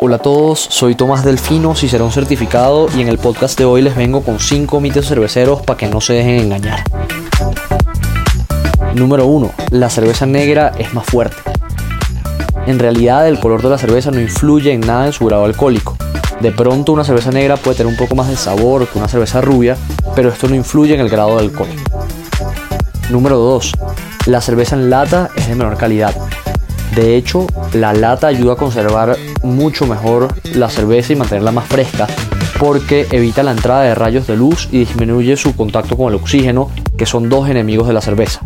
Hola a todos, soy Tomás Delfino, Cicerón certificado y en el podcast de hoy les vengo con 5 mitos cerveceros para que no se dejen engañar. Número 1. La cerveza negra es más fuerte. En realidad el color de la cerveza no influye en nada en su grado alcohólico. De pronto una cerveza negra puede tener un poco más de sabor que una cerveza rubia, pero esto no influye en el grado de alcohol. Número 2. La cerveza en lata es de menor calidad. De hecho, la lata ayuda a conservar mucho mejor la cerveza y mantenerla más fresca porque evita la entrada de rayos de luz y disminuye su contacto con el oxígeno, que son dos enemigos de la cerveza.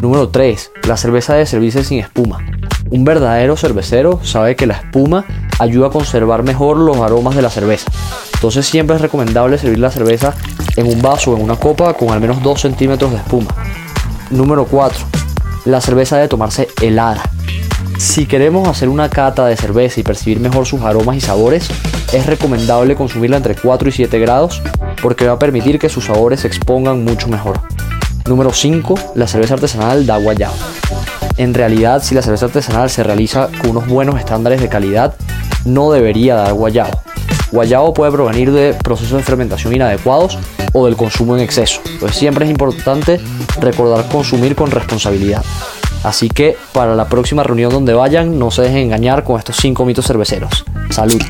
Número 3. La cerveza debe servirse sin espuma. Un verdadero cervecero sabe que la espuma ayuda a conservar mejor los aromas de la cerveza. Entonces siempre es recomendable servir la cerveza en un vaso o en una copa con al menos 2 centímetros de espuma. Número 4 la cerveza debe tomarse helada. Si queremos hacer una cata de cerveza y percibir mejor sus aromas y sabores, es recomendable consumirla entre 4 y 7 grados porque va a permitir que sus sabores se expongan mucho mejor. Número 5. La cerveza artesanal da guayabo. En realidad, si la cerveza artesanal se realiza con unos buenos estándares de calidad, no debería dar guayabo. Guayabo puede provenir de procesos de fermentación inadecuados o del consumo en exceso. Pues siempre es importante recordar consumir con responsabilidad. Así que para la próxima reunión donde vayan, no se dejen engañar con estos 5 mitos cerveceros. Salud.